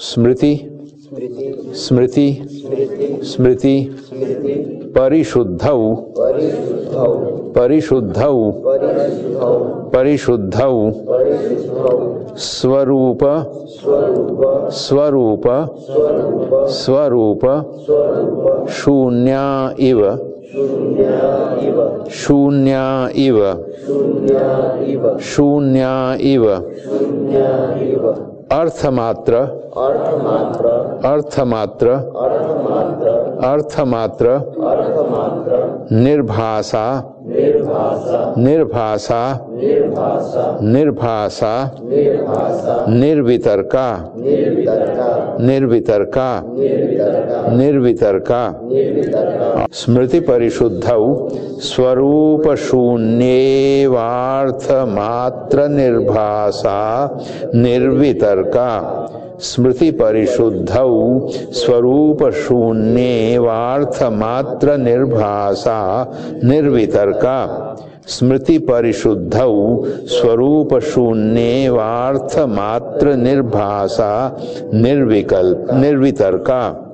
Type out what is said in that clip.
स्मृति स्मृति स्मृति, परिशुद्धौ परिशुद्धौ परिशुद्धौ, स्वरूप स्वरूप स्वरूप, शून्या इव शून्या इव शून्या इव अर्थमात्र। अर्थमात्र। अर्थमात्र। अर्थमात्र। निर्भाषा। निर्भाषा। निर्भाषा। निर्वितर्का। निर्वितर्का। निर्वितर्का। स्मृति परिशुद्धौ स्वरूप शून्येवार्थ मात्र निर्भाषा निर्वितर्का। स्मृति परिशुद्धौ स्वरूप शून्येवार्थ मात्र निर्भाषा निर्वितर्का। स्मृति परिशुद्धौ स्वरूप शून्येवार्थ मात्र निर्भाषा निर्विकल्प निर्वितर्का।